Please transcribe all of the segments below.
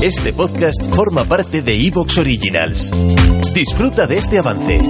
Este podcast forma parte de Evox Originals. Disfruta de este avance.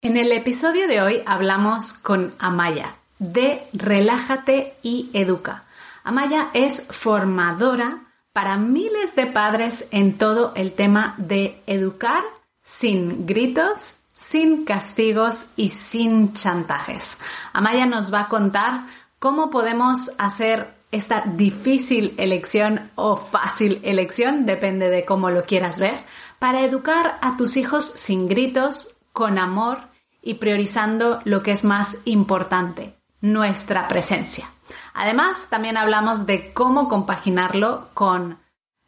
En el episodio de hoy hablamos con Amaya de Relájate y Educa. Amaya es formadora para miles de padres en todo el tema de educar sin gritos, sin castigos y sin chantajes. Amaya nos va a contar cómo podemos hacer esta difícil elección o fácil elección, depende de cómo lo quieras ver, para educar a tus hijos sin gritos, con amor y priorizando lo que es más importante, nuestra presencia. Además, también hablamos de cómo compaginarlo con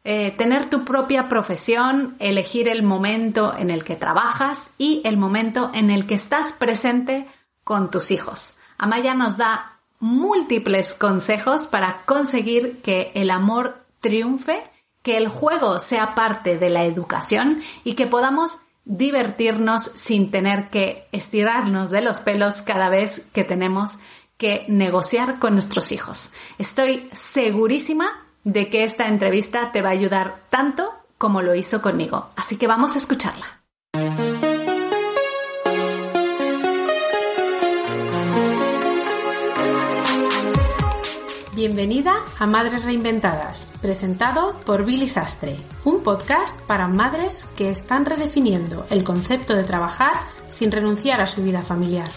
eh, tener tu propia profesión, elegir el momento en el que trabajas y el momento en el que estás presente con tus hijos. Amaya nos da múltiples consejos para conseguir que el amor triunfe, que el juego sea parte de la educación y que podamos divertirnos sin tener que estirarnos de los pelos cada vez que tenemos que negociar con nuestros hijos. Estoy segurísima de que esta entrevista te va a ayudar tanto como lo hizo conmigo. Así que vamos a escucharla. Bienvenida a Madres Reinventadas, presentado por Billy Sastre, un podcast para madres que están redefiniendo el concepto de trabajar sin renunciar a su vida familiar.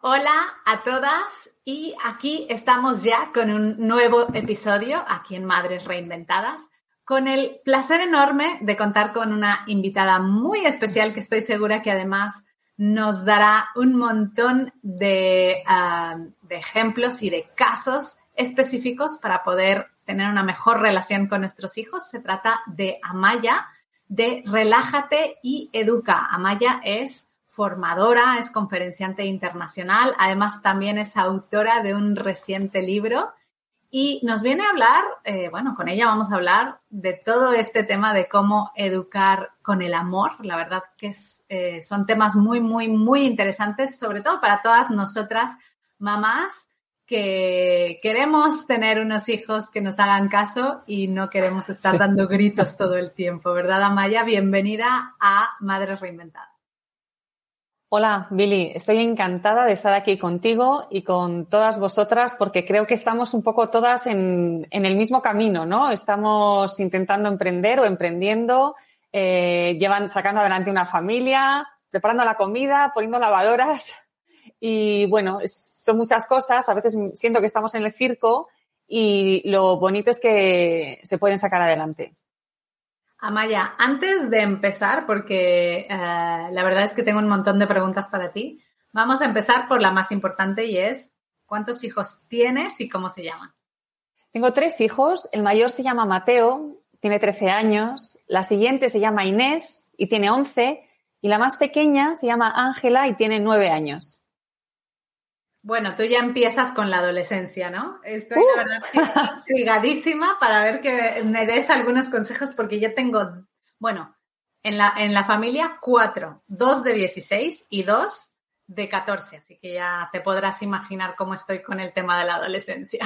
Hola a todas y aquí estamos ya con un nuevo episodio aquí en Madres Reinventadas con el placer enorme de contar con una invitada muy especial que estoy segura que además nos dará un montón de, ah, de, ejemplos y de casos específicos para poder tener una mejor relación con nuestros hijos. Se trata de Amaya, de Relájate y Educa. Amaya es formadora, es conferenciante internacional, además también es autora de un reciente libro y nos viene a hablar, eh, bueno, con ella vamos a hablar de todo este tema de cómo educar con el amor. La verdad que es, eh, son temas muy, muy, muy interesantes, sobre todo para todas nosotras mamás que queremos tener unos hijos que nos hagan caso y no queremos estar dando gritos todo el tiempo, ¿verdad, Amaya? Bienvenida a Madres Reinventadas. Hola, Billy. Estoy encantada de estar aquí contigo y con todas vosotras porque creo que estamos un poco todas en, el mismo camino, ¿no? Estamos intentando emprender o emprendiendo, eh, llevan sacando adelante una familia, preparando la comida, poniendo lavadoras y bueno, son muchas cosas. A veces siento que estamos en el circo y lo bonito es que se pueden sacar adelante. Amaya, antes de empezar, porque eh, la verdad es que tengo un montón de preguntas para ti, vamos a empezar por la más importante y es, ¿cuántos hijos tienes y cómo se llaman? Tengo tres hijos, el mayor se llama Mateo, tiene 13 años, la siguiente se llama Inés y tiene 11 y la más pequeña se llama Ángela y tiene 9 años. Bueno, tú ya empiezas con la adolescencia, ¿no? Estoy, la uh. verdad, intrigadísima para ver que me des algunos consejos porque yo tengo, bueno, en la, en la familia cuatro, dos de 16 y dos de 14, así que ya te podrás imaginar cómo estoy con el tema de la adolescencia.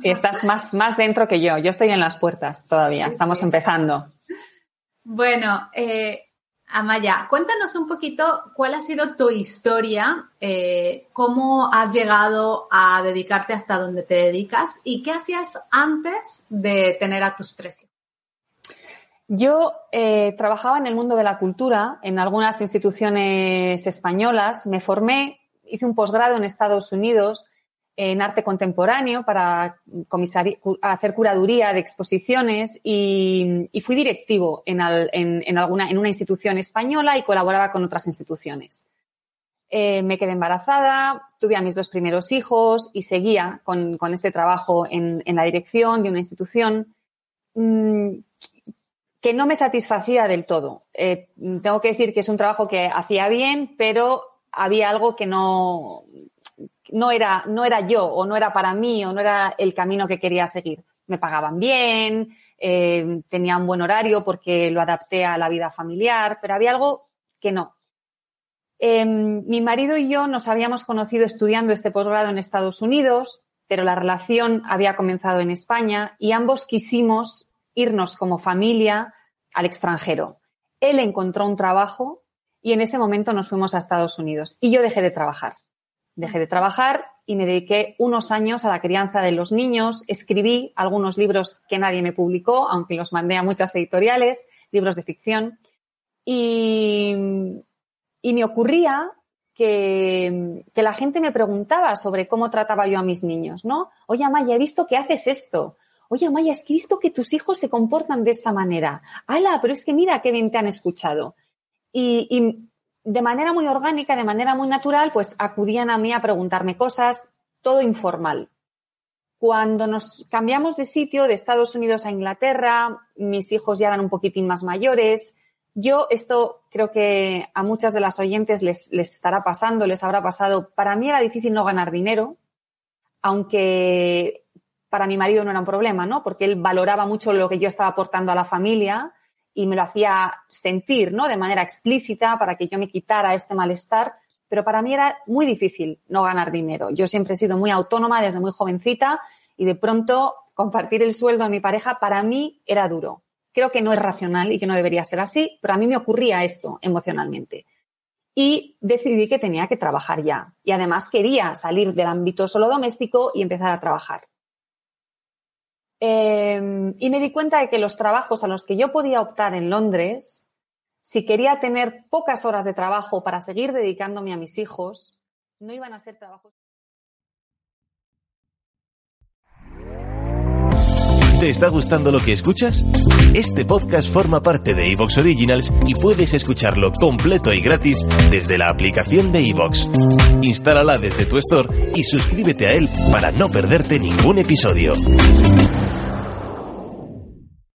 Sí, estás más, más dentro que yo. Yo estoy en las puertas todavía, estamos empezando. Bueno, eh, Amaya, cuéntanos un poquito cuál ha sido tu historia, eh, cómo has llegado a dedicarte hasta donde te dedicas y qué hacías antes de tener a tus tres hijos. Yo eh, trabajaba en el mundo de la cultura, en algunas instituciones españolas, me formé, hice un posgrado en Estados Unidos en arte contemporáneo para hacer curaduría de exposiciones y, fui directivo en, alguna, en una institución española y colaboraba con otras instituciones. Eh, me quedé embarazada, tuve a mis dos primeros hijos y seguía con, este trabajo en, la dirección de una institución mm, que no me satisfacía del todo. Eh, tengo que decir que es un trabajo que hacía bien, pero había algo que no, no era, no era yo o no era para mí o no era el camino que quería seguir. Me pagaban bien, eh, tenía un buen horario porque lo adapté a la vida familiar, pero había algo que no. Em, mi marido y yo nos habíamos conocido estudiando este posgrado en Estados Unidos, pero la relación había comenzado en España y ambos quisimos irnos como familia al extranjero. Él encontró un trabajo y en ese momento nos fuimos a Estados Unidos y yo dejé de trabajar. Dejé de trabajar y me dediqué unos años a la crianza de los niños. Escribí algunos libros que nadie me publicó, aunque los mandé a muchas editoriales, libros de ficción. Y, me ocurría que, que, la gente me preguntaba sobre cómo trataba yo a mis niños, ¿no? Oye, Amaya, he visto que haces esto. Oye, Amaya, es he visto que tus hijos se comportan de esta manera. ¡Hala! Pero es que mira qué bien te han escuchado. y de manera muy orgánica, de manera muy natural, pues acudían a mí a preguntarme cosas, todo informal. Cuando nos cambiamos de sitio, de Estados Unidos a Inglaterra, mis hijos ya eran un poquitín más mayores. Yo, esto creo que a muchas de las oyentes les, les estará pasando, les habrá pasado. Para mí era difícil no ganar dinero, aunque para mi marido no era un problema, ¿no? Porque él valoraba mucho lo que yo estaba aportando a la familia y me lo hacía sentir, ¿no? De manera explícita para que yo me quitara este malestar. Pero para mí era muy difícil no ganar dinero. Yo siempre he sido muy autónoma desde muy jovencita y de pronto compartir el sueldo de mi pareja para mí era duro. Creo que no es racional y que no debería ser así, pero a mí me ocurría esto emocionalmente. Y decidí que tenía que trabajar ya. Y además quería salir del ámbito solo doméstico y empezar a trabajar. Em, y me di cuenta de que los trabajos a los que yo podía optar en Londres, si quería tener pocas horas de trabajo para seguir dedicándome a mis hijos, no iban a ser trabajos. ¿Te está gustando lo que escuchas? Este podcast forma parte de Evox Originals y puedes escucharlo completo y gratis desde la aplicación de Evox. Instálala desde tu store y suscríbete a él para no perderte ningún episodio.